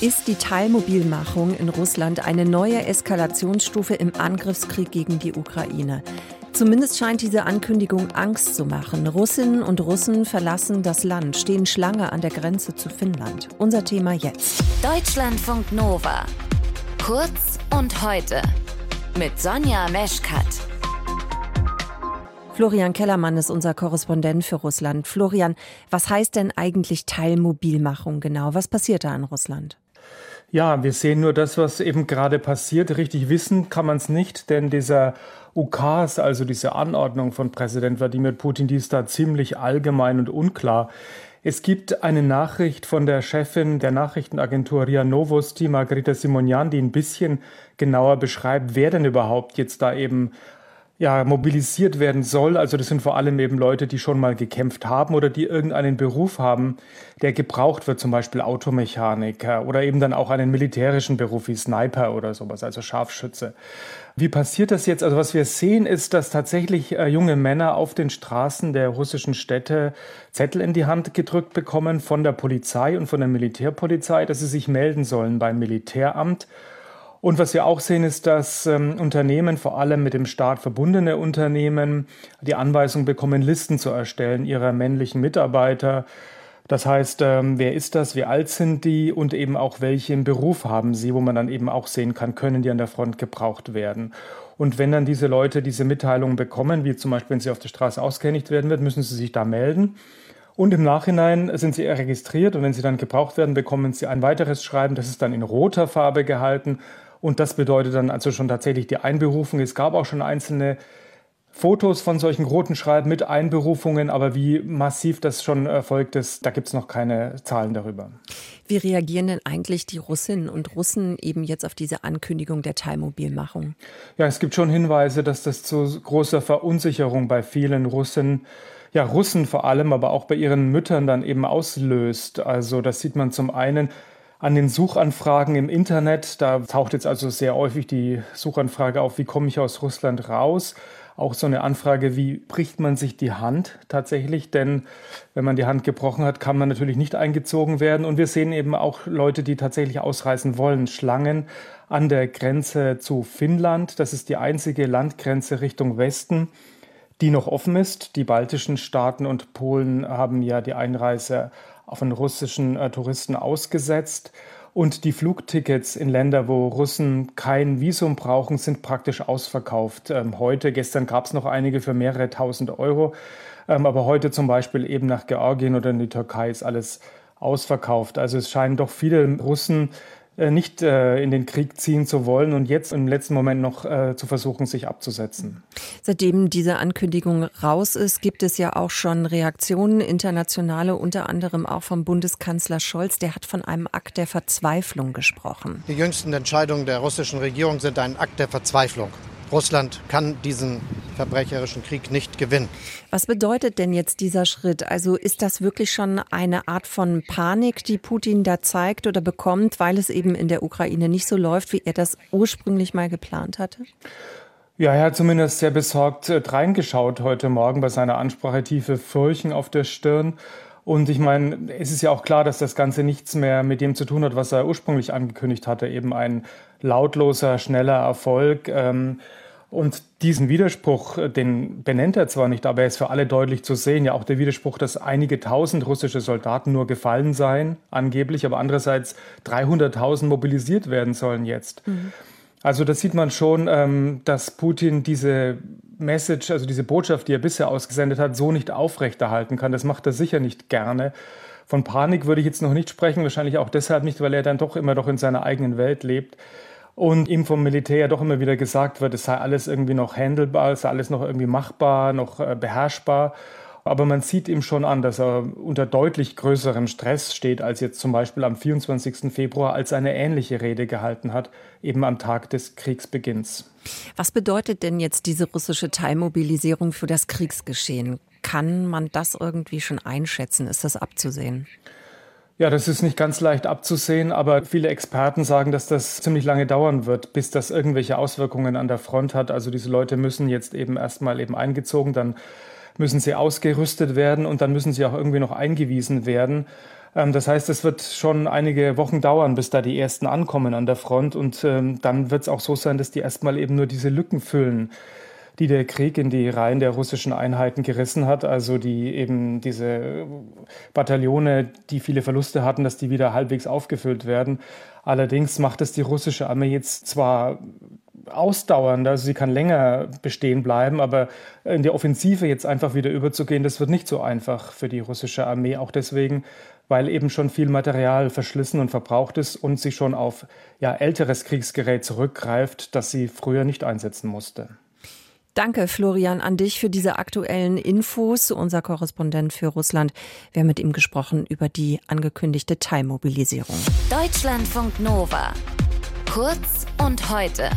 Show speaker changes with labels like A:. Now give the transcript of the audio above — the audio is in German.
A: Ist die Teilmobilmachung in Russland eine neue Eskalationsstufe im Angriffskrieg gegen die Ukraine? Zumindest scheint diese Ankündigung Angst zu machen. Russinnen und Russen verlassen das Land, stehen Schlange an der Grenze zu Finnland. Unser Thema jetzt.
B: Deutschlandfunk Nova. Kurz und heute. Mit Sonja Meschkat.
A: Florian Kellermann ist unser Korrespondent für Russland. Florian, was heißt denn eigentlich Teilmobilmachung genau? Was passiert da in Russland?
C: Ja, wir sehen nur das, was eben gerade passiert. Richtig wissen kann man es nicht, denn dieser Ukas, also diese Anordnung von Präsident Wladimir Putin, die ist da ziemlich allgemein und unklar. Es gibt eine Nachricht von der Chefin der Nachrichtenagentur RIA Novosti, Margarita Simonian, die ein bisschen genauer beschreibt, wer denn überhaupt jetzt da eben ja, mobilisiert werden soll. Also das sind vor allem eben Leute, die schon mal gekämpft haben oder die irgendeinen Beruf haben, der gebraucht wird, zum Beispiel Automechaniker oder eben dann auch einen militärischen Beruf wie Sniper oder sowas, also Scharfschütze. Wie passiert das jetzt? Also was wir sehen, ist, dass tatsächlich äh, junge Männer auf den Straßen der russischen Städte Zettel in die Hand gedrückt bekommen von der Polizei und von der Militärpolizei, dass sie sich melden sollen beim Militäramt und was wir auch sehen, ist, dass ähm, Unternehmen, vor allem mit dem Staat verbundene Unternehmen, die Anweisung bekommen, Listen zu erstellen ihrer männlichen Mitarbeiter. Das heißt, ähm, wer ist das, wie alt sind die und eben auch welchen Beruf haben sie, wo man dann eben auch sehen kann, können die an der Front gebraucht werden. Und wenn dann diese Leute diese Mitteilungen bekommen, wie zum Beispiel, wenn sie auf der Straße ausgehändigt werden wird, müssen sie sich da melden. Und im Nachhinein sind sie registriert und wenn sie dann gebraucht werden, bekommen sie ein weiteres Schreiben, das ist dann in roter Farbe gehalten und das bedeutet dann also schon tatsächlich die Einberufung. Es gab auch schon einzelne Fotos von solchen roten Schreiben mit Einberufungen, aber wie massiv das schon erfolgt ist, da gibt es noch keine Zahlen darüber.
A: Wie reagieren denn eigentlich die Russinnen und Russen eben jetzt auf diese Ankündigung der Teilmobilmachung?
C: Ja, es gibt schon Hinweise, dass das zu großer Verunsicherung bei vielen Russen ja, Russen vor allem, aber auch bei ihren Müttern dann eben auslöst. Also das sieht man zum einen an den Suchanfragen im Internet. Da taucht jetzt also sehr häufig die Suchanfrage auf, wie komme ich aus Russland raus? Auch so eine Anfrage, wie bricht man sich die Hand tatsächlich? Denn wenn man die Hand gebrochen hat, kann man natürlich nicht eingezogen werden. Und wir sehen eben auch Leute, die tatsächlich ausreisen wollen. Schlangen an der Grenze zu Finnland. Das ist die einzige Landgrenze Richtung Westen, die noch offen ist. Die baltischen Staaten und Polen haben ja die Einreise von russischen äh, Touristen ausgesetzt. Und die Flugtickets in Länder, wo Russen kein Visum brauchen, sind praktisch ausverkauft. Ähm, heute, gestern gab es noch einige für mehrere tausend Euro. Ähm, aber heute zum Beispiel eben nach Georgien oder in die Türkei ist alles ausverkauft. Also es scheinen doch viele Russen nicht äh, in den Krieg ziehen zu wollen und jetzt im letzten Moment noch äh, zu versuchen, sich abzusetzen.
A: Seitdem diese Ankündigung raus ist, gibt es ja auch schon Reaktionen, internationale, unter anderem auch vom Bundeskanzler Scholz. Der hat von einem Akt der Verzweiflung gesprochen.
D: Die jüngsten Entscheidungen der russischen Regierung sind ein Akt der Verzweiflung. Russland kann diesen verbrecherischen Krieg nicht gewinnen.
A: Was bedeutet denn jetzt dieser Schritt? Also ist das wirklich schon eine Art von Panik, die Putin da zeigt oder bekommt, weil es eben in der Ukraine nicht so läuft, wie er das ursprünglich mal geplant hatte?
C: Ja, er hat zumindest sehr besorgt äh, reingeschaut heute Morgen bei seiner Ansprache, tiefe Furchen auf der Stirn. Und ich meine, es ist ja auch klar, dass das Ganze nichts mehr mit dem zu tun hat, was er ursprünglich angekündigt hatte, eben ein lautloser, schneller Erfolg. Ähm, und diesen Widerspruch, den benennt er zwar nicht, aber er ist für alle deutlich zu sehen. Ja, auch der Widerspruch, dass einige tausend russische Soldaten nur gefallen seien, angeblich, aber andererseits 300.000 mobilisiert werden sollen jetzt. Mhm. Also da sieht man schon, ähm, dass Putin diese Message, also diese Botschaft, die er bisher ausgesendet hat, so nicht aufrechterhalten kann. Das macht er sicher nicht gerne. Von Panik würde ich jetzt noch nicht sprechen, wahrscheinlich auch deshalb nicht, weil er dann doch immer doch in seiner eigenen Welt lebt und ihm vom Militär doch immer wieder gesagt wird, es sei alles irgendwie noch handelbar, es sei alles noch irgendwie machbar, noch äh, beherrschbar. Aber man sieht ihm schon an, dass er unter deutlich größerem Stress steht, als jetzt zum Beispiel am 24. Februar, als er eine ähnliche Rede gehalten hat, eben am Tag des Kriegsbeginns.
A: Was bedeutet denn jetzt diese russische Teilmobilisierung für das Kriegsgeschehen? Kann man das irgendwie schon einschätzen? Ist das abzusehen?
C: Ja, das ist nicht ganz leicht abzusehen, aber viele Experten sagen, dass das ziemlich lange dauern wird, bis das irgendwelche Auswirkungen an der Front hat. Also diese Leute müssen jetzt eben erstmal eben eingezogen, dann müssen sie ausgerüstet werden und dann müssen sie auch irgendwie noch eingewiesen werden. Ähm, das heißt, es wird schon einige Wochen dauern, bis da die ersten ankommen an der Front. Und ähm, dann wird es auch so sein, dass die erstmal eben nur diese Lücken füllen, die der Krieg in die Reihen der russischen Einheiten gerissen hat. Also die eben diese Bataillone, die viele Verluste hatten, dass die wieder halbwegs aufgefüllt werden. Allerdings macht es die russische Armee jetzt zwar ausdauernd, also sie kann länger bestehen bleiben, aber in die Offensive jetzt einfach wieder überzugehen, das wird nicht so einfach für die russische Armee. Auch deswegen, weil eben schon viel Material verschlissen und verbraucht ist und sie schon auf ja, älteres Kriegsgerät zurückgreift, das sie früher nicht einsetzen musste.
A: Danke, Florian, an dich für diese aktuellen Infos. Unser Korrespondent für Russland. Wir haben mit ihm gesprochen über die angekündigte Teilmobilisierung.
B: Deutschlandfunk Nova. Kurz und heute.